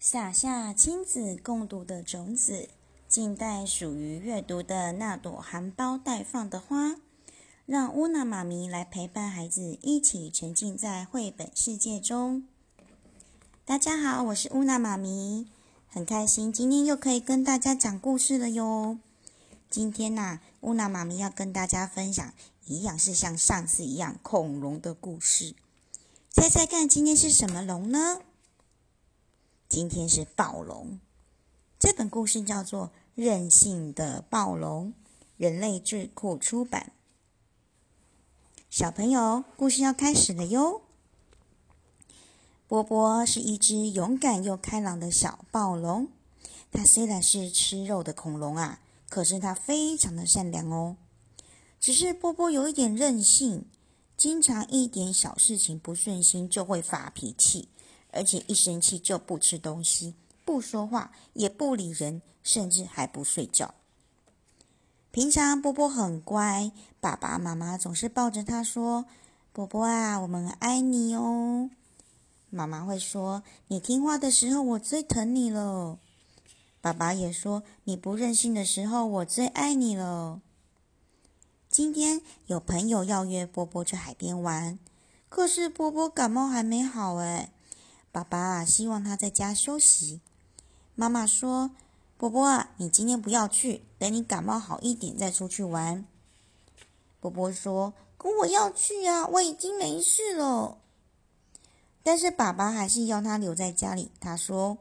撒下亲子共读的种子，静待属于阅读的那朵含苞待放的花。让乌娜妈咪来陪伴孩子一起沉浸在绘本世界中。大家好，我是乌娜妈咪，很开心今天又可以跟大家讲故事了哟。今天呐，乌娜妈咪要跟大家分享一样是像上次一样恐龙的故事。猜猜看，今天是什么龙呢？今天是暴龙。这本故事叫做《任性的暴龙》，人类智库出版。小朋友，故事要开始了哟。波波是一只勇敢又开朗的小暴龙。它虽然是吃肉的恐龙啊，可是它非常的善良哦。只是波波有一点任性，经常一点小事情不顺心就会发脾气。而且一生气就不吃东西、不说话、也不理人，甚至还不睡觉。平常波波很乖，爸爸妈妈总是抱着他说：“波波啊，我们爱你哦。”妈妈会说：“你听话的时候，我最疼你了。”爸爸也说：“你不任性的时候，我最爱你了。”今天有朋友要约波波去海边玩，可是波波感冒还没好哎。爸爸希望他在家休息。妈妈说：“波波，你今天不要去，等你感冒好一点再出去玩。”波波说：“可我要去啊，我已经没事了。”但是爸爸还是要他留在家里。他说：“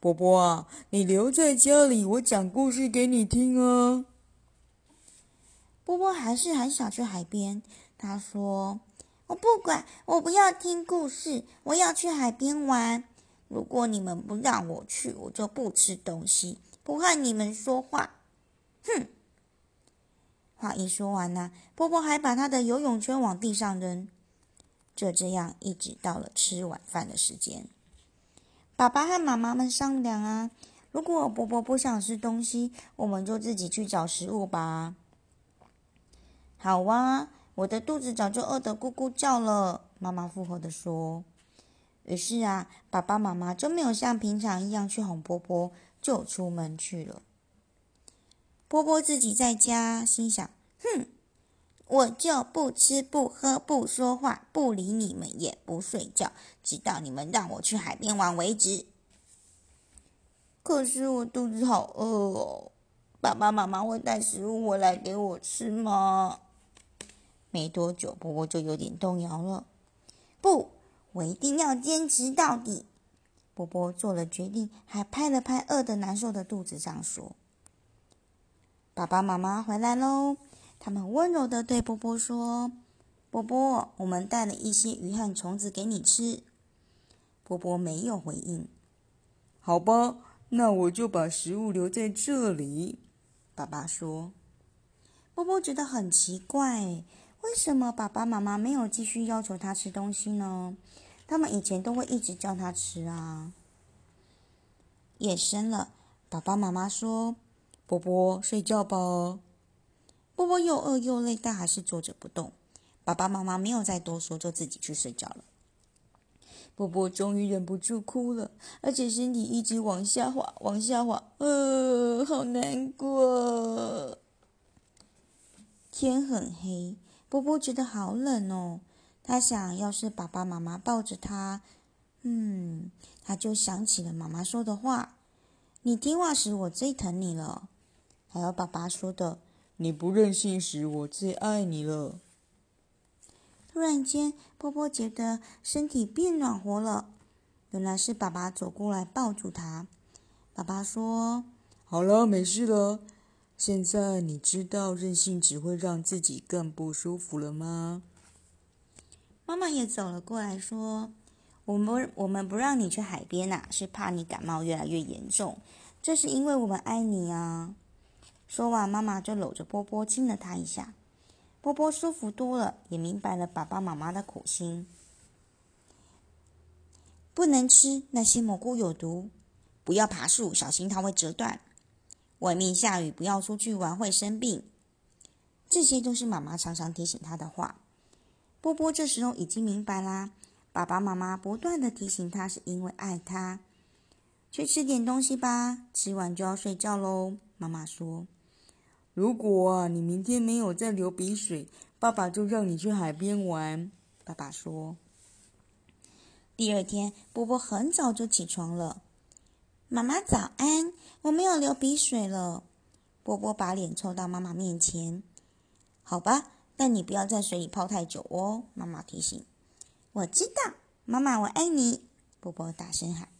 波波啊，你留在家里，我讲故事给你听啊。”波波还是很想去海边。他说。我不管，我不要听故事，我要去海边玩。如果你们不让我去，我就不吃东西，不和你们说话。哼！话一说完呢，波波还把他的游泳圈往地上扔。就这样，一直到了吃晚饭的时间。爸爸和妈妈们商量啊，如果波波不想吃东西，我们就自己去找食物吧。好啊。我的肚子早就饿得咕咕叫了，妈妈附和的说。于是啊，爸爸妈妈就没有像平常一样去哄波波，就出门去了。波波自己在家，心想：哼，我就不吃不喝不说话不理你们也不睡觉，直到你们让我去海边玩为止。可是我肚子好饿哦，爸爸妈妈会带食物回来给我吃吗？没多久，波波就有点动摇了。不，我一定要坚持到底。波波做了决定，还拍了拍饿得难受的肚子上，说：“爸爸妈妈回来喽！”他们温柔的对波波说：“波波，我们带了一些鱼和虫子给你吃。”波波没有回应。好吧，那我就把食物留在这里。”爸爸说。波波觉得很奇怪。为什么爸爸妈妈没有继续要求他吃东西呢？他们以前都会一直叫他吃啊。夜深了，爸爸妈妈说：“波波，睡觉吧。”波波又饿又累，但还是坐着不动。爸爸妈妈没有再多说，就自己去睡觉了。波波终于忍不住哭了，而且身体一直往下滑，往下滑，呃，好难过。天很黑。波波觉得好冷哦，他想要是爸爸妈妈抱着他，嗯，他就想起了妈妈说的话：“你听话时，我最疼你了。”还有爸爸说的：“你不任性时，我最爱你了。”突然间，波波觉得身体变暖和了，原来是爸爸走过来抱住他。爸爸说：“好了，没事了。”现在你知道任性只会让自己更不舒服了吗？妈妈也走了过来，说：“我们我们不让你去海边呐，是怕你感冒越来越严重。这是因为我们爱你啊。”说完，妈妈就搂着波波亲了他一下。波波舒服多了，也明白了爸爸妈妈的苦心。不能吃那些蘑菇有毒，不要爬树，小心它会折断。外面下雨，不要出去玩，会生病。这些都是妈妈常常提醒他的话。波波这时候已经明白啦，爸爸妈妈不断的提醒他，是因为爱他。去吃点东西吧，吃完就要睡觉喽。妈妈说：“如果，你明天没有再流鼻水，爸爸就让你去海边玩。”爸爸说。第二天，波波很早就起床了。妈妈早安，我没有流鼻水了。波波把脸凑到妈妈面前。好吧，但你不要在水里泡太久哦。妈妈提醒。我知道，妈妈，我爱你。波波大声喊。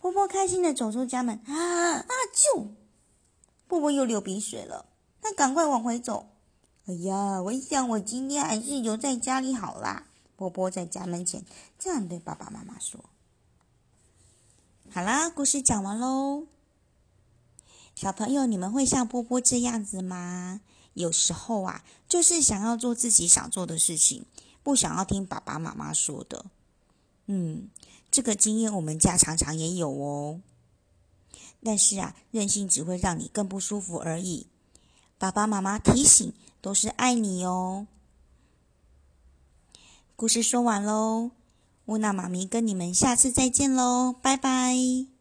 波波开心的走出家门，啊啊！就，波波又流鼻水了，那赶快往回走。哎呀，我想我今天还是留在家里好啦。波波在家门前这样对爸爸妈妈说：“好啦，故事讲完喽。小朋友，你们会像波波这样子吗？有时候啊，就是想要做自己想做的事情，不想要听爸爸妈妈说的。嗯。”这个经验我们家常常也有哦，但是啊，任性只会让你更不舒服而已。爸爸妈妈提醒都是爱你哦。故事说完喽，乌娜妈咪跟你们下次再见喽，拜拜。